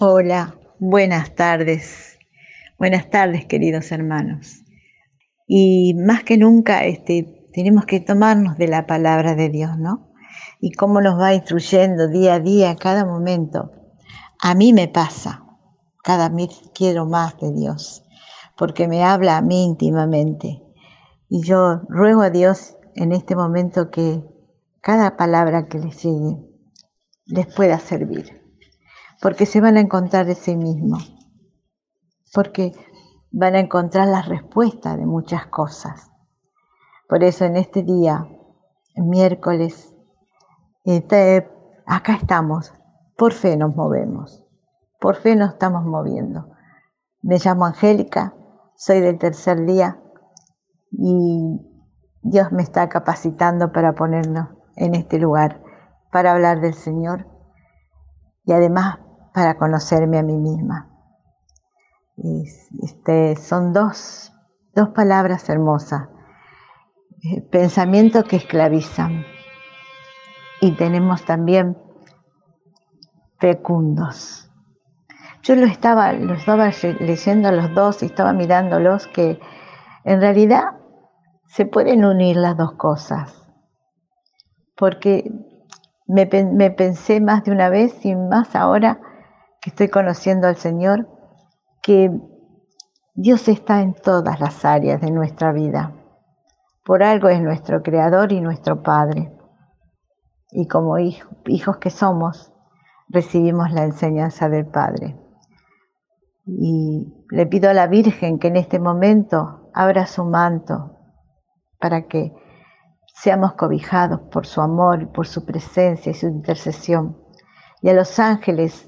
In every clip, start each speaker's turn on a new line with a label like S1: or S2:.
S1: Hola, buenas tardes. Buenas tardes, queridos hermanos. Y más que nunca este, tenemos que tomarnos de la palabra de Dios, ¿no? Y cómo nos va instruyendo día a día, cada momento. A mí me pasa, cada vez quiero más de Dios, porque me habla a mí íntimamente. Y yo ruego a Dios en este momento que cada palabra que les llegue les pueda servir porque se van a encontrar de sí mismos, porque van a encontrar la respuesta de muchas cosas. Por eso en este día, miércoles, este, acá estamos, por fe nos movemos, por fe nos estamos moviendo. Me llamo Angélica, soy del tercer día y Dios me está capacitando para ponernos en este lugar, para hablar del Señor y además para conocerme a mí misma. Este, son dos, dos palabras hermosas, eh, pensamientos que esclavizan y tenemos también fecundos. Yo lo estaba, lo estaba leyendo los dos y estaba mirándolos que en realidad se pueden unir las dos cosas, porque me, me pensé más de una vez y más ahora que estoy conociendo al Señor, que Dios está en todas las áreas de nuestra vida. Por algo es nuestro Creador y nuestro Padre. Y como hijos que somos, recibimos la enseñanza del Padre. Y le pido a la Virgen que en este momento abra su manto para que seamos cobijados por su amor, por su presencia y su intercesión. Y a los ángeles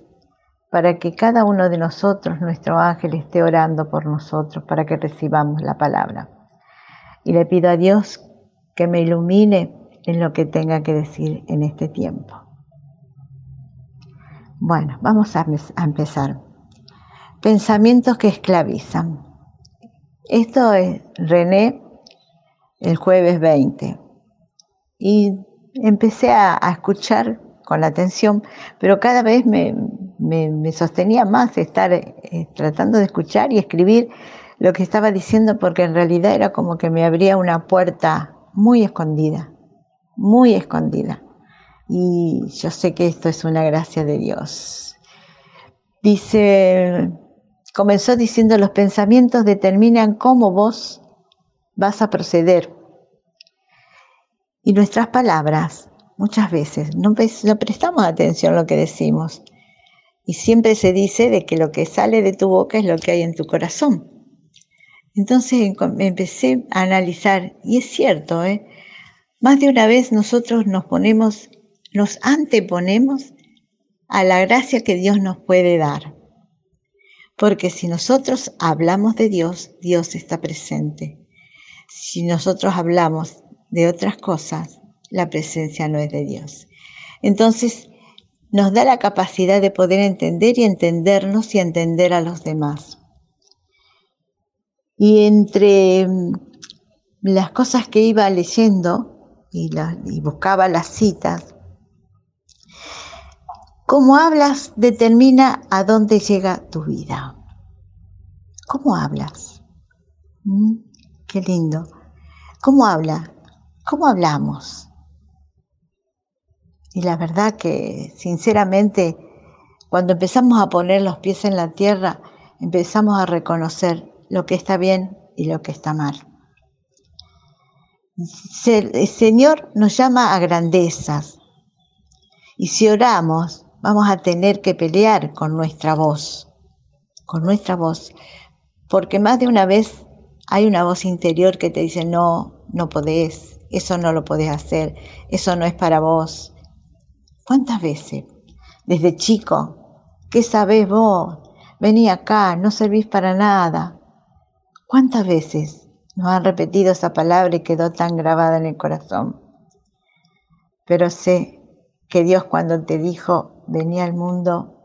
S1: para que cada uno de nosotros, nuestro ángel, esté orando por nosotros, para que recibamos la palabra. Y le pido a Dios que me ilumine en lo que tenga que decir en este tiempo. Bueno, vamos a, empezar. Pensamientos que esclavizan. Esto es René el jueves 20. Y empecé a, a escuchar con la atención, pero cada vez me, me, sostenía más estar eh, tratando de escuchar y escribir lo que estaba diciendo porque en realidad era como que me abría una puerta muy escondida, muy escondida. Y yo sé que esto es una gracia de Dios. Dice, comenzó diciendo, los pensamientos determinan cómo vos vas a proceder. Y nuestras palabras muchas veces no, no prestamos atención a lo que decimos. Y siempre se dice de que lo que sale de tu boca es lo que hay en tu corazón. Entonces empecé a analizar, y es cierto, ¿eh? más de una vez nosotros nos ponemos, nos anteponemos a la gracia que Dios nos puede dar. Porque si nosotros hablamos de Dios, Dios está presente. Si nosotros hablamos de otras cosas, la presencia no es de Dios. Entonces, nos da la capacidad de poder entender y entendernos y entender a los demás. Y entre mm, las cosas que iba leyendo y, buscaba las citas, cómo hablas determina a dónde llega tu vida. ¿Cómo hablas? ¿Mm? Qué lindo. ¿Cómo habla? ¿Cómo hablamos? Y la verdad que, sinceramente, cuando empezamos a poner los pies en la tierra, empezamos a reconocer lo que está bien y lo que está mal. El Señor nos llama a grandezas. Y si oramos, vamos a tener que pelear con nuestra voz, con nuestra voz, porque más de una vez hay una voz interior que te dice, no, no podés, eso no lo podés hacer, eso no es para vos, ¿Cuántas veces? Desde chico, ¿qué sabés vos? Vení acá, no servís para nada. ¿Cuántas veces nos han repetido esa palabra y quedó tan grabada en el corazón? Pero sé que Dios cuando te dijo, vení al mundo,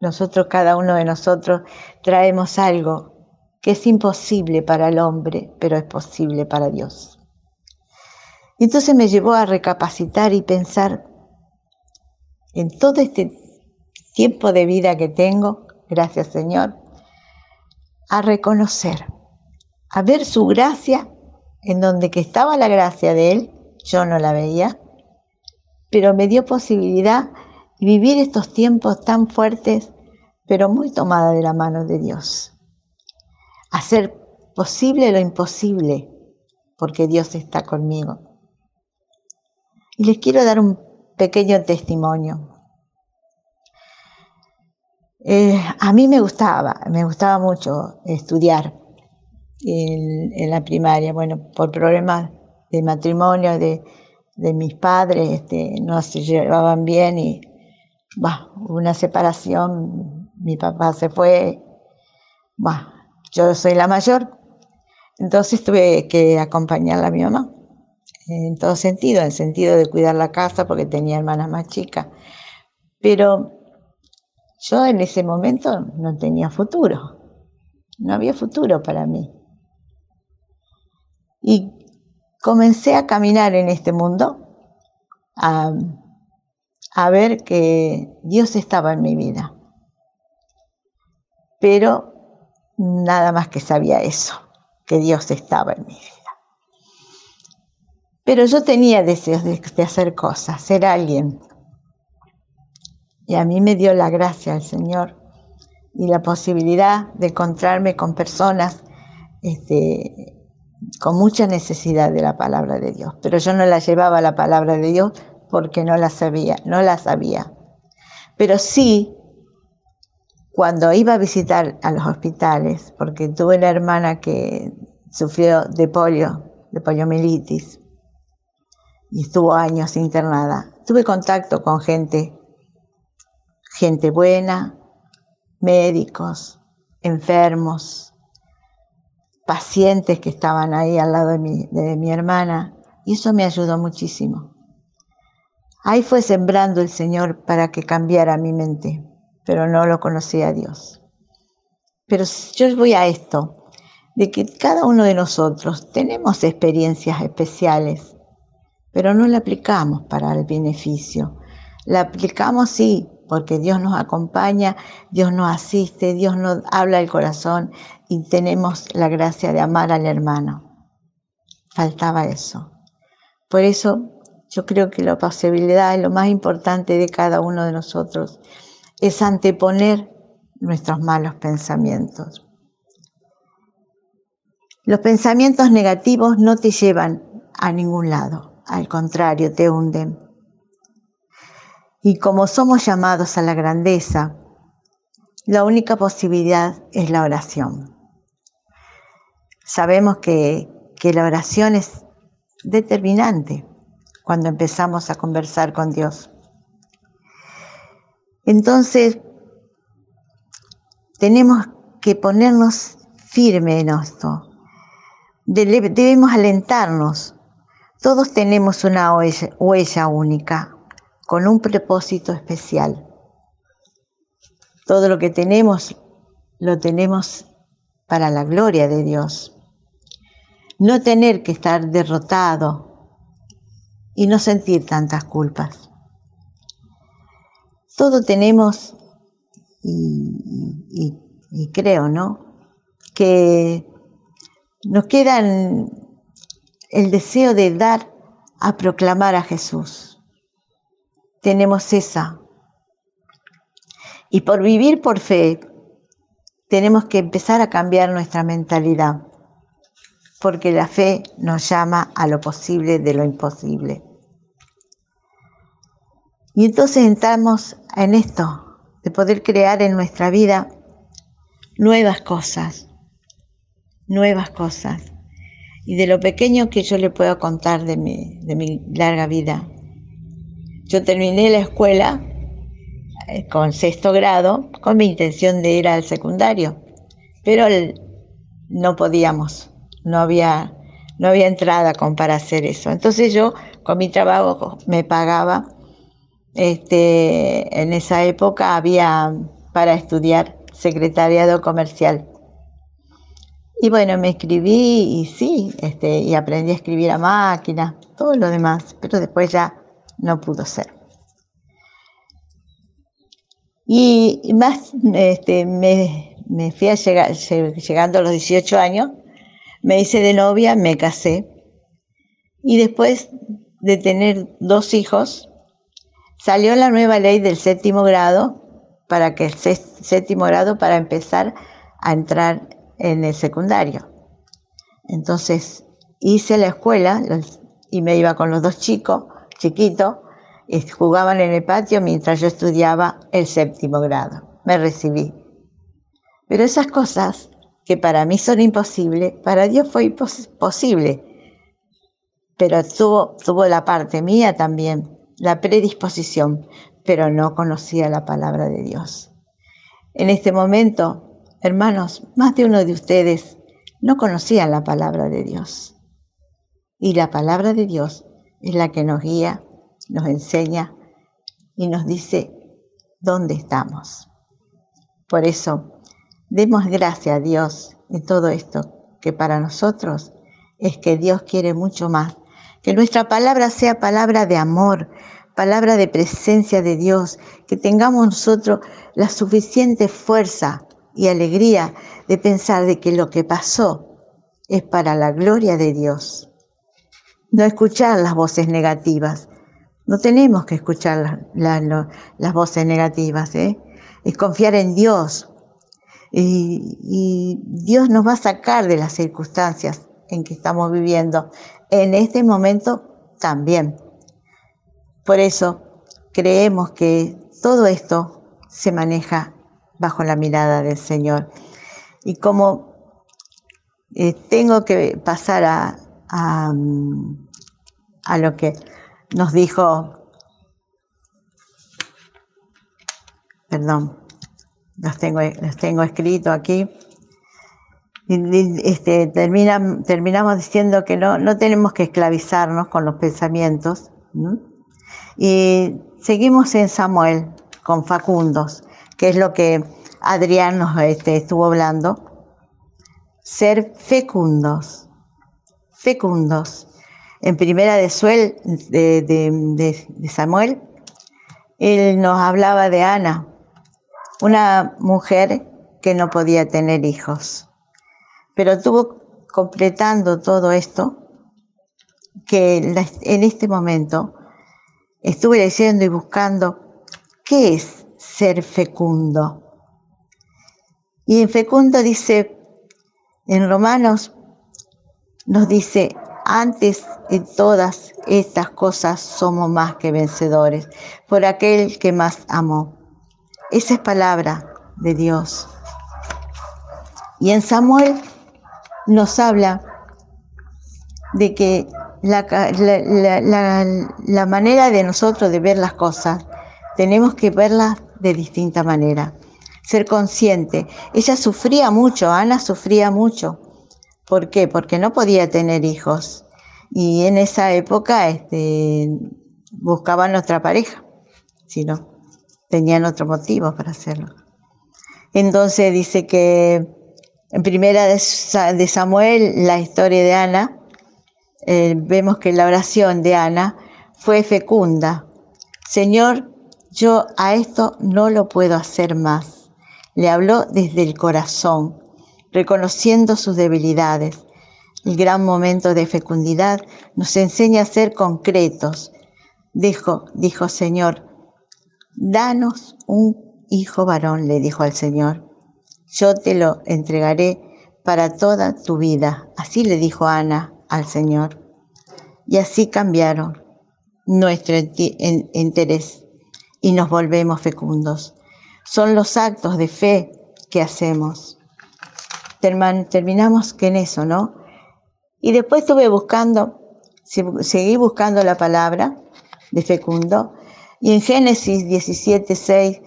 S1: nosotros, cada uno de nosotros, traemos algo que es imposible para el hombre, pero es posible para Dios. Y entonces me llevó a recapacitar y pensar en todo este tiempo de vida que tengo, gracias Señor, a reconocer, a ver su gracia en donde que estaba la gracia de Él, yo no la veía, pero me dio posibilidad de vivir estos tiempos tan fuertes, pero muy tomada de la mano de Dios. Hacer posible lo imposible, porque Dios está conmigo. Y les quiero dar un pequeño testimonio. Eh, a mí me gustaba, me gustaba mucho estudiar en, la primaria. Bueno, por problemas de matrimonio de, mis padres, este, no se llevaban bien y hubo una separación, mi papá se fue, yo soy la mayor, entonces tuve que acompañarla a mi mamá, en todo sentido, en el sentido de cuidar la casa porque tenía hermanas más chicas. Pero yo en ese momento no tenía futuro, no había futuro para mí. Y comencé a caminar en este mundo, a, a ver que Dios estaba en mi vida. Pero nada más que sabía eso, que Dios estaba en mi vida. Pero yo tenía deseos de, hacer cosas, ser alguien. Y a mí me dio la gracia el Señor y la posibilidad de encontrarme con personas este, con mucha necesidad de la palabra de Dios. Pero yo no la llevaba la palabra de Dios porque no la sabía, no la sabía. Pero sí, cuando iba a visitar a los hospitales, porque tuve una hermana que sufrió de polio, de poliomielitis, y estuvo años internada, tuve contacto con gente, gente buena, médicos, enfermos, pacientes que estaban ahí al lado de mi, hermana, y eso me ayudó muchísimo. Ahí fue sembrando el Señor para que cambiara mi mente, pero no lo conocía a Dios. Pero yo voy a esto, de que cada uno de nosotros tenemos experiencias especiales, pero no la aplicamos para el beneficio. La aplicamos sí, porque Dios nos acompaña, Dios nos asiste, Dios nos habla el corazón y tenemos la gracia de amar al hermano. Faltaba eso. Por eso yo creo que la posibilidad, lo más importante de cada uno de nosotros, es anteponer nuestros malos pensamientos. Los pensamientos negativos no te llevan a ningún lado, al contrario, te hunden. Y como somos llamados a la grandeza, la única posibilidad es la oración. Sabemos que, que la oración es determinante cuando empezamos a conversar con Dios. Entonces, tenemos que ponernos firme en esto. Debemos alentarnos. Todos tenemos una huella, única, con un propósito especial. Todo lo que tenemos, lo tenemos para la gloria de Dios. No tener que estar derrotado, y no sentir tantas culpas. Todo tenemos, y, creo, ¿no? Que nos queda el deseo de dar a proclamar a Jesús. Tenemos esa. Y por vivir por fe, tenemos que empezar a cambiar nuestra mentalidad, porque la fe nos llama a lo posible de lo imposible. Y entonces entramos en esto, de poder crear en nuestra vida nuevas cosas, nuevas cosas. Y de lo pequeño que yo le puedo contar de mi, de mi larga vida. Yo terminé la escuela eh, con sexto grado con mi intención de ir al secundario, pero no podíamos, no había, no había entrada para hacer eso. Entonces yo con mi trabajo me pagaba este, en esa época había para estudiar secretariado comercial. Y bueno, me escribí y sí, este, y aprendí a escribir a máquina, todo lo demás, pero después ya no pudo ser. Y más, este, me, me fui a llegar, llegando a los 18 años, me hice de novia, me casé. Y después de tener dos hijos, salió la nueva ley del séptimo grado para que el séptimo grado para empezar a entrar en el secundario. Entonces hice la escuela y me iba con los dos chicos, chiquitos, y jugaban en el patio mientras yo estudiaba el séptimo grado. Me recibí. Pero esas cosas que para mí son imposibles, para Dios fue posible. Pero tuvo, tuvo la parte mía también, la predisposición, pero no conocía la palabra de Dios. En este momento, hermanos, más de uno de ustedes no conocían la palabra de Dios. Y la palabra de Dios es la que nos guía, nos enseña y nos dice dónde estamos. Por eso, demos gracias a Dios en todo esto, que para nosotros es que Dios quiere mucho más. Que nuestra palabra sea palabra de amor, palabra de presencia de Dios, que tengamos nosotros la suficiente fuerza y alegría de pensar de que lo que pasó es para la gloria de Dios. No escuchar las voces negativas. No tenemos que escuchar las voces negativas. ¿eh? Es confiar en Dios. Y, y Dios nos va a sacar de las circunstancias en que estamos viviendo. En este momento también. Por eso creemos que todo esto se maneja bajo la mirada del Señor. Y como eh, tengo que pasar a, a, lo que nos dijo, perdón, los tengo, los tengo escrito aquí. Este, termina, terminamos diciendo que no, no tenemos que esclavizarnos con los pensamientos, y seguimos en Samuel con Facundos, que es lo que Adrián nos este, estuvo hablando. Ser fecundos, fecundos. En primera de, Suel, de, Samuel, él nos hablaba de Ana, una mujer que no podía tener hijos, pero estuvo completando todo esto que en este momento estuve leyendo y buscando qué es ser fecundo. Y en fecundo dice, en Romanos nos dice, antes de todas estas cosas somos más que vencedores por aquel que más amó. Esa es palabra de Dios. Y en Samuel nos habla de que la, manera de nosotros de ver las cosas, tenemos que verlas de distinta manera. Ser consciente. Ella sufría mucho, Ana sufría mucho. ¿Por qué? Porque no podía tener hijos. Y en esa época este, buscaban otra pareja, si no, tenían otro motivo para hacerlo. Entonces dice que en primera de Samuel, la historia de Ana, eh, vemos que la oración de Ana fue fecunda. Señor, yo a esto no lo puedo hacer más. Le habló desde el corazón, reconociendo sus debilidades. El gran momento de fecundidad nos enseña a ser concretos. Dijo, dijo Señor, danos un hijo varón, le dijo al Señor. Yo te lo entregaré para toda tu vida. Así le dijo Ana al Señor. Y así cambiaron nuestro interés y nos volvemos fecundos. Son los actos de fe que hacemos. Terminamos que en eso, ¿no? Y después estuve buscando, seguí buscando la palabra de fecundo, y en Génesis 17, 6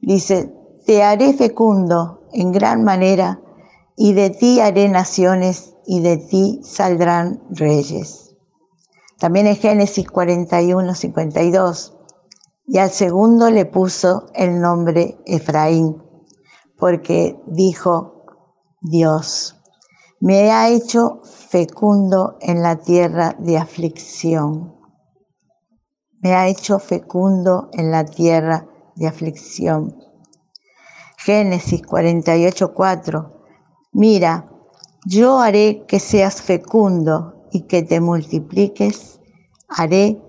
S1: dice, te haré fecundo en gran manera, y de ti haré naciones y de ti saldrán reyes. También en Génesis 41, 52, y al segundo le puso el nombre Efraín, porque dijo Dios, me ha hecho fecundo en la tierra de aflicción. Me ha hecho fecundo en la tierra de aflicción. Génesis 48:4. Mira, yo haré que seas fecundo y que te multipliques, haré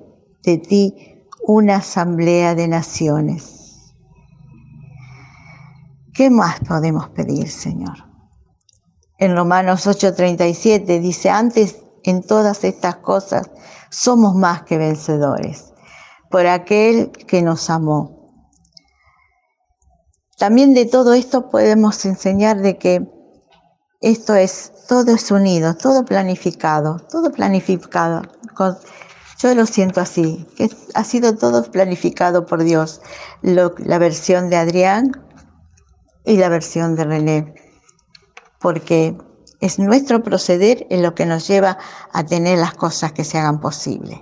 S1: de ti una asamblea de naciones. ¿Qué más podemos pedir, Señor? En Romanos 8:37 dice, antes en todas estas cosas somos más que vencedores por aquel que nos amó. También de todo esto podemos enseñar de que esto es, todo es unido, todo planificado, todo planificado. Yo lo siento así, que ha sido todo planificado por Dios. la versión de Adrián y la versión de René. Porque es nuestro proceder en lo que nos lleva a tener las cosas que se hagan posibles.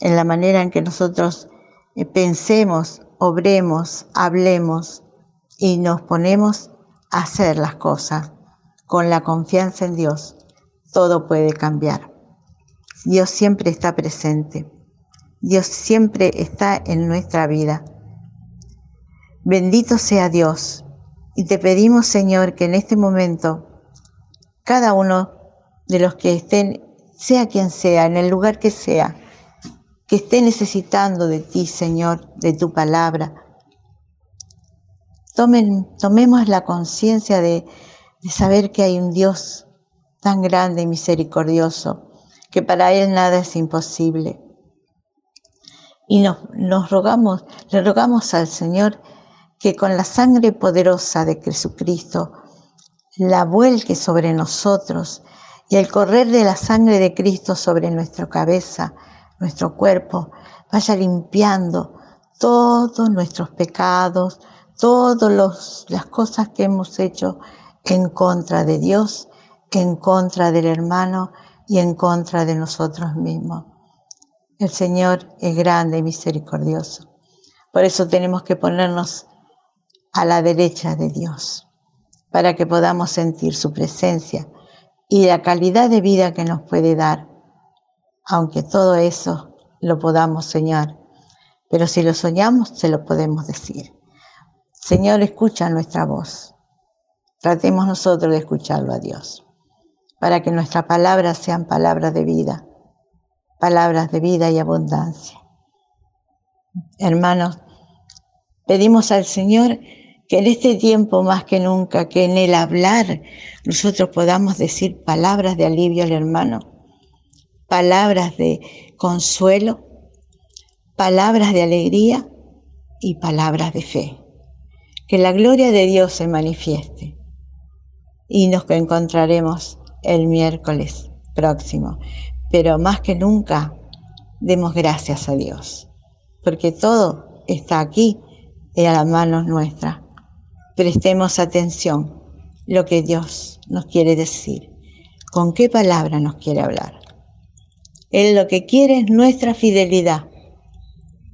S1: En la manera en que nosotros eh, pensemos, obremos, hablemos y nos ponemos a hacer las cosas con la confianza en Dios, todo puede cambiar. Dios siempre está presente. Dios siempre está en nuestra vida. Bendito sea Dios. Y te pedimos, Señor, que en este momento cada uno de los que estén, sea quien sea, en el lugar que sea, que esté necesitando de ti, Señor, de tu palabra, Tomen, tomemos la conciencia de, de saber que hay un Dios tan grande y misericordioso, que para Él nada es imposible. Y nos, nos rogamos, le rogamos al Señor que con la sangre poderosa de Jesucristo la vuelque sobre nosotros y el correr de la sangre de Cristo sobre nuestra cabeza, nuestro cuerpo, vaya limpiando todos nuestros pecados, todas las cosas que hemos hecho en contra de Dios, en contra del hermano y en contra de nosotros mismos. El Señor es grande y misericordioso. Por eso tenemos que ponernos a la derecha de Dios para que podamos sentir su presencia y la calidad de vida que nos puede dar, aunque todo eso lo podamos soñar. Pero si lo soñamos, se lo podemos decir. Señor, escucha nuestra voz. Tratemos nosotros de escucharlo a Dios, para que nuestras palabras sean palabras de vida, palabras de vida y abundancia. Hermanos, pedimos al Señor que en este tiempo más que nunca, que en el hablar nosotros podamos decir palabras de alivio al hermano, palabras de consuelo, palabras de alegría y palabras de fe. Que la gloria de Dios se manifieste y nos encontraremos el miércoles próximo. Pero más que nunca, demos gracias a Dios, porque todo está aquí en las manos nuestras prestemos atención lo que Dios nos quiere decir, con qué palabra nos quiere hablar. Él lo que quiere es nuestra fidelidad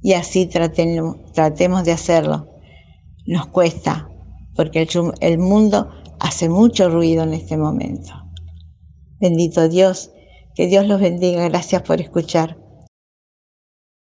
S1: y así tratemos, de hacerlo. Nos cuesta, porque el mundo hace mucho ruido en este momento. Bendito Dios, que Dios los bendiga. Gracias por escuchar.